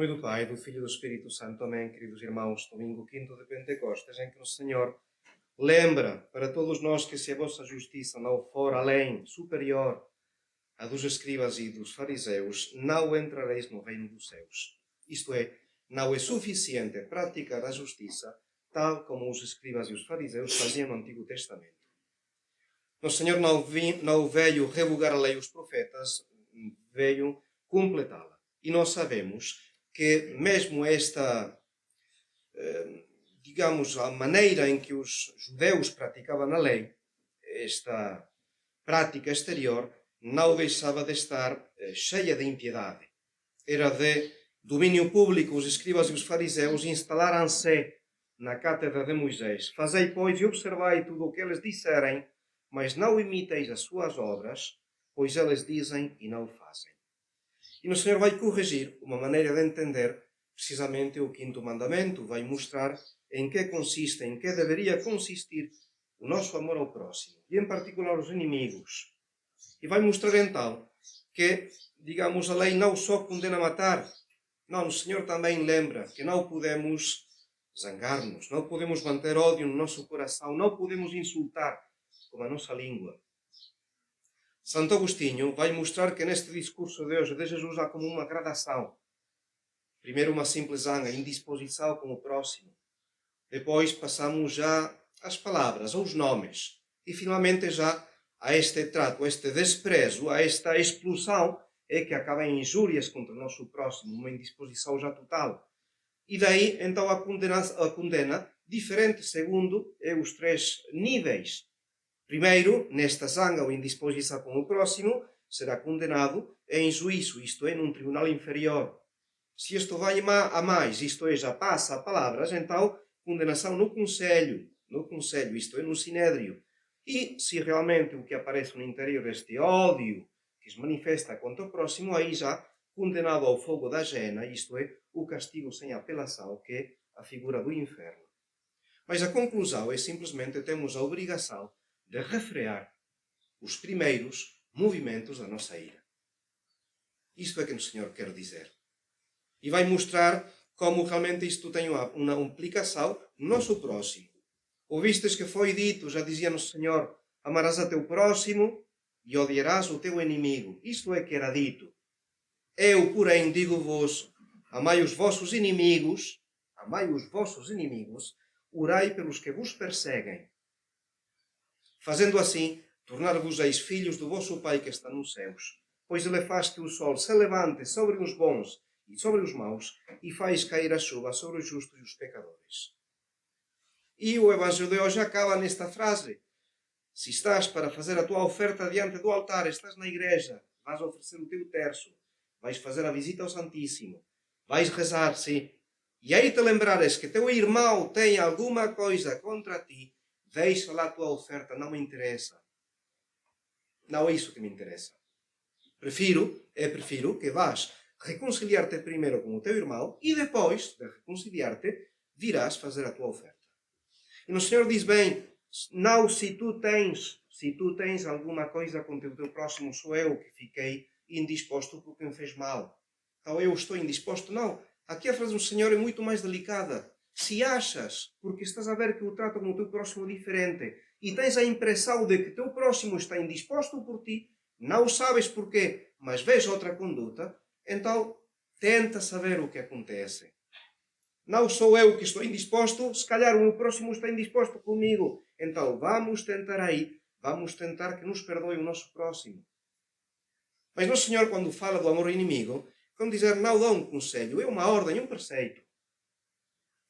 nome do Pai, do Filho e do Espírito Santo. Amém, queridos irmãos. Domingo quinto de Pentecostes, em que o Senhor lembra para todos nós que se a vossa justiça não for além, superior à dos escribas e dos fariseus, não entrareis no reino dos céus. Isto é, não é suficiente praticar a justiça tal como os escribas e os fariseus faziam no Antigo Testamento. O Senhor não, vi, não veio revogar a lei os profetas, veio completá-la. E nós sabemos que mesmo esta, eh, digamos, a maneira em que os judeus praticavam a lei, esta prática exterior, não deixava de estar eh, cheia de impiedade. Era de domínio público, os escribas e os fariseus instalaram-se na cátedra de Moisés. Fazei, pois, e observai tudo o que eles disserem, mas não imiteis as suas obras, pois eles dizem e não fazem. E o Senhor vai corrigir uma maneira de entender precisamente o quinto mandamento, vai mostrar em que consiste, em que deveria consistir o nosso amor ao próximo, e em particular aos inimigos. E vai mostrar então que, digamos, a lei não só condena a matar, não, o Senhor também lembra que não podemos zangar-nos, não podemos manter ódio no nosso coração, não podemos insultar com a nossa língua. Santo Agostinho vai mostrar que neste discurso de hoje de Jesus há como uma gradação. Primeiro uma simples zanga, indisposição com o próximo. Depois passamos já às palavras, aos nomes. E finalmente já a este trato, a este desprezo, a esta explosão é que acaba em injúrias contra o nosso próximo, uma indisposição já total. E daí, então, a condena, a condena diferente segundo é os três níveis Primeiro, nesta zanga ou indisposição com o próximo, será condenado em juízo, isto é, num tribunal inferior. Se isto vai a mais, isto é, já passa a palavras, então condenação no conselho, no conselho, isto é, no sinédrio. E se realmente o que aparece no interior este ódio que se manifesta contra o próximo, aí já condenado ao fogo da jena, isto é, o castigo sem apelação, que é a figura do inferno. Mas a conclusão é simplesmente temos a obrigação de refrear os primeiros movimentos da nossa ira. Isto é que o Senhor quer dizer. E vai mostrar como realmente isto tem uma, uma implicação no nosso próximo. Ouvistes que foi dito, já dizia o Senhor, amarás a teu próximo e odiarás o teu inimigo. Isto é que era dito. Eu, porém, digo-vos, amai os vossos inimigos, amai os vossos inimigos, orai pelos que vos perseguem, Fazendo assim, tornar-vos-eis filhos do vosso Pai que está nos céus. Pois ele faz que o sol se levante sobre os bons e sobre os maus, e faz cair a chuva sobre os justos e os pecadores. E o Evangelho de hoje acaba nesta frase. Se estás para fazer a tua oferta diante do altar, estás na igreja, vais oferecer o teu terço, vais fazer a visita ao Santíssimo, vais rezar, sim, e aí te lembrares que teu irmão tem alguma coisa contra ti, Deixa lá a tua oferta, não me interessa. Não é isso que me interessa. Prefiro, é prefiro que vás reconciliar-te primeiro com o teu irmão e depois de reconciliar-te, virás fazer a tua oferta. E o Senhor diz bem, não se tu tens, se tu tens alguma coisa com o teu próximo, sou eu que fiquei indisposto porque me fez mal. Então eu estou indisposto. Não. Aqui a frase do Senhor é muito mais delicada. Se achas, porque estás a ver que o trato com o teu próximo é diferente, e tens a impressão de que teu próximo está indisposto por ti, não sabes porquê, mas vês outra conduta, então tenta saber o que acontece. Não sou eu que estou indisposto, se calhar o meu próximo está indisposto comigo. Então vamos tentar aí, vamos tentar que nos perdoe o nosso próximo. Mas o Senhor, quando fala do amor ao inimigo, como dizer, não dá um conselho, é uma ordem, um preceito.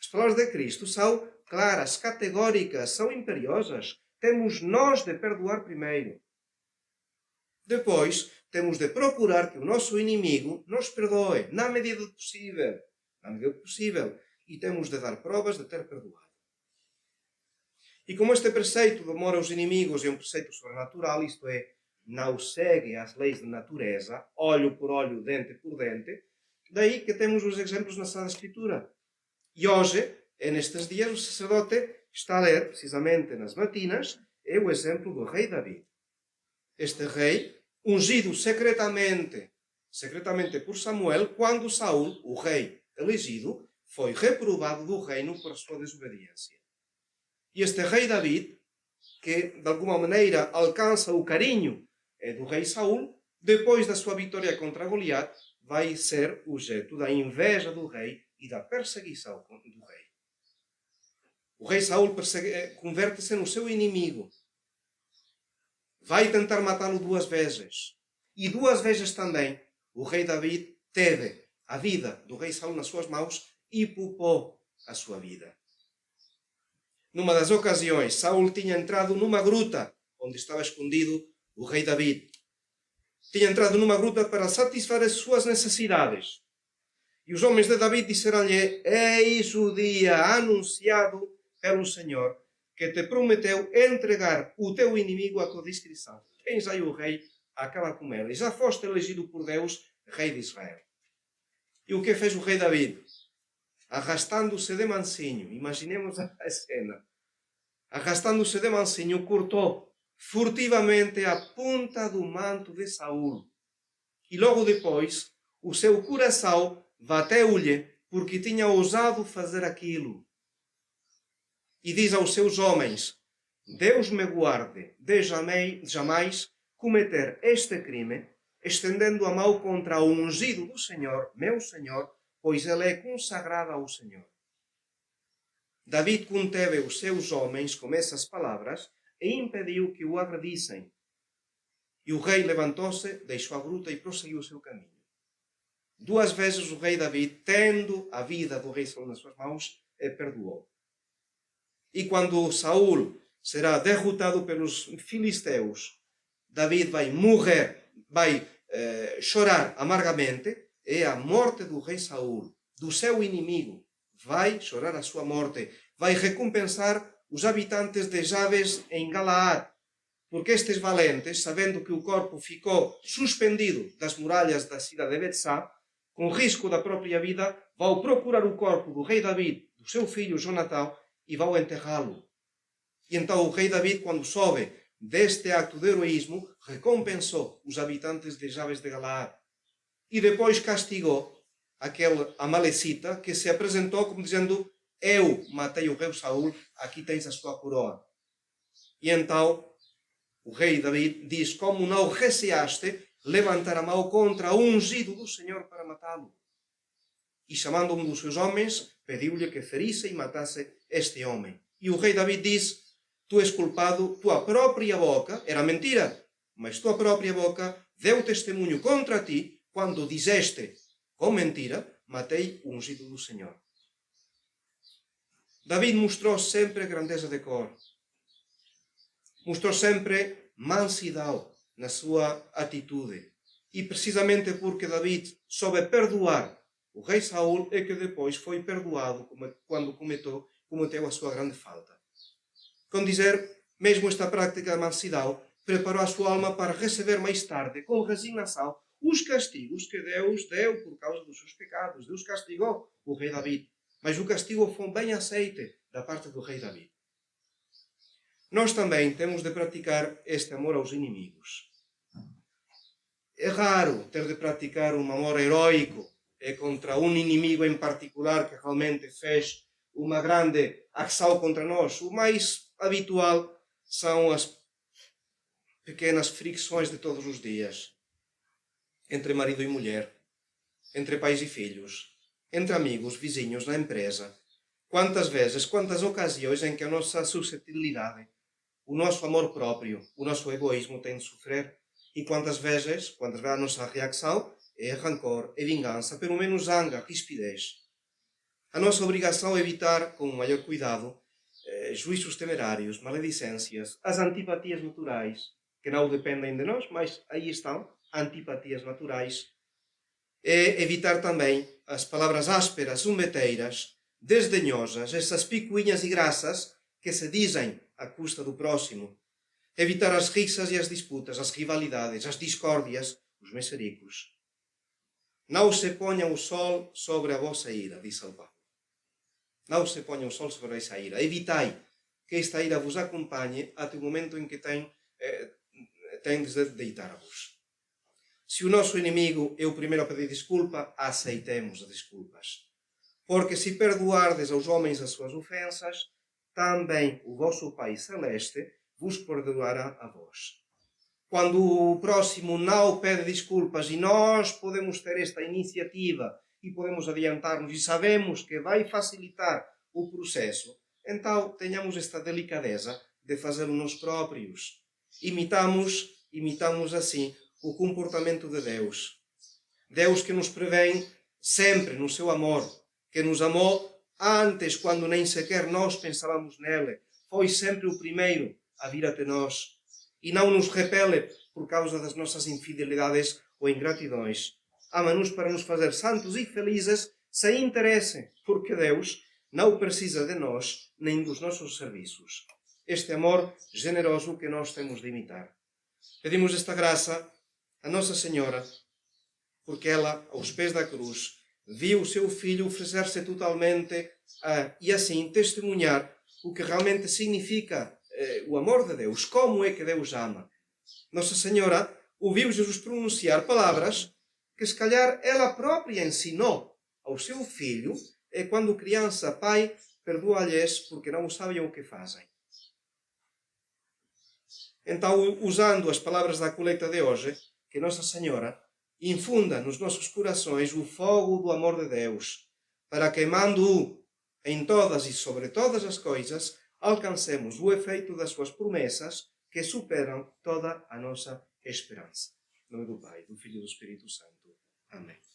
As palavras de Cristo são claras, categóricas, são imperiosas. Temos nós de perdoar primeiro. Depois, temos de procurar que o nosso inimigo nos perdoe, na medida do possível. Na medida do possível. E temos de dar provas de ter perdoado. E como este preceito de amor aos inimigos é um preceito sobrenatural, isto é, não segue as leis da natureza, olho por olho, dente por dente, daí que temos os exemplos na Sagrada Escritura. E hoje, é nestes dias, o sacerdote está a ler, precisamente nas matinas, é o exemplo do rei David. Este rei, ungido secretamente, secretamente por Samuel, quando Saul, o rei, elegido, foi reprovado do reino por sua desobediência. E este rei David, que de alguma maneira alcança o carinho eh, do rei Saul, depois da sua vitória contra Goliat, vai ser objeto da inveja do rei e da perseguição do rei. O rei Saul eh, converte-se no seu inimigo. Vai tentar matá-lo duas vezes. E duas vezes também o rei David teve a vida do rei Saul nas suas mãos e poupou a sua vida. Numa das ocasiões, Saul tinha entrado numa gruta onde estava escondido o rei David. Tinha entrado numa gruta para satisfazer as suas necessidades. E os homens de David disseram-lhe: Eis o dia anunciado pelo Senhor que te prometeu entregar o teu inimigo à tua discrição. Tens aí o rei, acaba com ele. Já foste elegido por Deus rei de Israel. E o que fez o rei David? Arrastando-se de mansinho, imaginemos a cena. Arrastando-se de mansinho, cortou furtivamente a ponta do manto de Saul. E logo depois, o seu coração bateu-lhe porque tinha ousado fazer aquilo e diz aos seus homens: Deus me guarde de jamais cometer este crime, estendendo a mão contra o ungido do Senhor, meu Senhor, pois ele é consagrado ao Senhor. David conteve os seus homens com essas palavras e impediu que o agredissem. E o rei levantou-se, deixou a gruta e prosseguiu o seu caminho. Duas vezes o rei David, tendo a vida do rei Saul nas suas mãos, perdoou. E quando Saul será derrotado pelos filisteus, David vai morrer, vai eh, chorar amargamente, é a morte do rei Saul, do seu inimigo. Vai chorar a sua morte, vai recompensar os habitantes de Jabes em Galaad, porque estes valentes, sabendo que o corpo ficou suspendido das muralhas da cidade de Betsá, com risco da própria vida, vão procurar o corpo do rei David, do seu filho Jonatão, e vão enterrá-lo. E então o rei David, quando soube deste acto de heroísmo, recompensou os habitantes de Jabes de Galaad e depois castigou aquele amalecita que se apresentou como dizendo: Eu matei o rei Saul, aqui tens a sua coroa. E então o rei David diz: Como não receaste levantar a mão contra o ungido do Senhor para matá-lo? E chamando um dos seus homens, pediu-lhe que ferisse e matasse este homem. E o rei David diz: Tu és culpado, tua própria boca, era mentira, mas tua própria boca deu testemunho contra ti quando dizeste, com mentira, matei o ungido do Senhor. David mostrou sempre grandeza de cor. Mostrou sempre mansidão na sua atitude. E precisamente porque David soube perdoar o rei Saul é que depois foi perdoado quando cometeu cometeu a sua grande falta. Com dizer, mesmo esta prática da mansidão preparou a sua alma para receber mais tarde, com resignação, os castigos que Deus deu por causa dos seus pecados. Deus castigou o rei David, mas o castigo foi bem aceite da parte do rei David. Nós também temos de praticar este amor aos inimigos. É raro ter de praticar um amor heróico é contra um inimigo em particular que realmente fez uma grande ação contra nós. O mais habitual são as pequenas fricções de todos os dias entre marido e mulher, entre pais e filhos, entre amigos, vizinhos, na empresa. Quantas vezes, quantas ocasiões em que a nossa suscetibilidade, o nosso amor próprio, o nosso egoísmo tem de sofrer e quantas vezes, quantas vezes a nossa reação é rancor, é vingança, pelo menos zanga, rispidez. A nossa obrigação é evitar, com o maior cuidado, eh, juízos temerários, maledicências, as antipatias naturais, que não dependem de nós, mas aí estão, antipatias naturais. É evitar também as palavras ásperas, zumbeteiras, desdenhosas, essas picuinhas e graças que se dizem à custa do próximo. Evitar as rixas e as disputas, as rivalidades, as discórdias, os mesericos. Não se ponha o sol sobre a vossa ira, diz São Paulo. Não se ponha o sol sobre essa ira. Evitai que esta ira vos acompanhe até o momento em que tem, eh, tendes de deitar-vos. Se o nosso inimigo é o primeiro a pedir desculpa, aceitemos as desculpas. Porque se perdoardes aos homens as suas ofensas, também o vosso Pai Celeste vos perdoará a vós. Quando o próximo não pede desculpas e nós podemos ter esta iniciativa e podemos adiantar-nos e sabemos que vai facilitar o processo, então tenhamos esta delicadeza de fazê-lo nós próprios. Imitamos, imitamos assim o comportamento de Deus. Deus que nos prevém sempre no seu amor, que nos amou antes, quando nem sequer nós pensávamos nele. Foi sempre o primeiro a vir até nós. E não nos repele por causa das nossas infidelidades ou ingratidões. Ama-nos para nos fazer santos e felizes sem interesse, porque Deus não precisa de nós nem dos nossos serviços. Este amor generoso que nós temos de imitar. Pedimos esta graça a Nossa Senhora, porque ela, aos pés da cruz, viu o seu filho oferecer-se totalmente a, e assim testemunhar o que realmente significa eh, o amor de Deus, como é que Deus ama. Nossa Senhora ouviu Jesus pronunciar palavras que se calhar ela própria ensinou ao seu filho é quando criança, pai, perdoa-lhes porque não sabem o que fazem. Então, usando as palavras da coleta de hoje, que Nossa Senhora infunda nos nossos corações o fogo do amor de Deus, para queimando-o em todas e sobre todas as coisas, alcancemos o efeito das suas promessas que superam toda a nossa esperança. Em nome do Pai, do Filho e do Espírito Santo. Amém.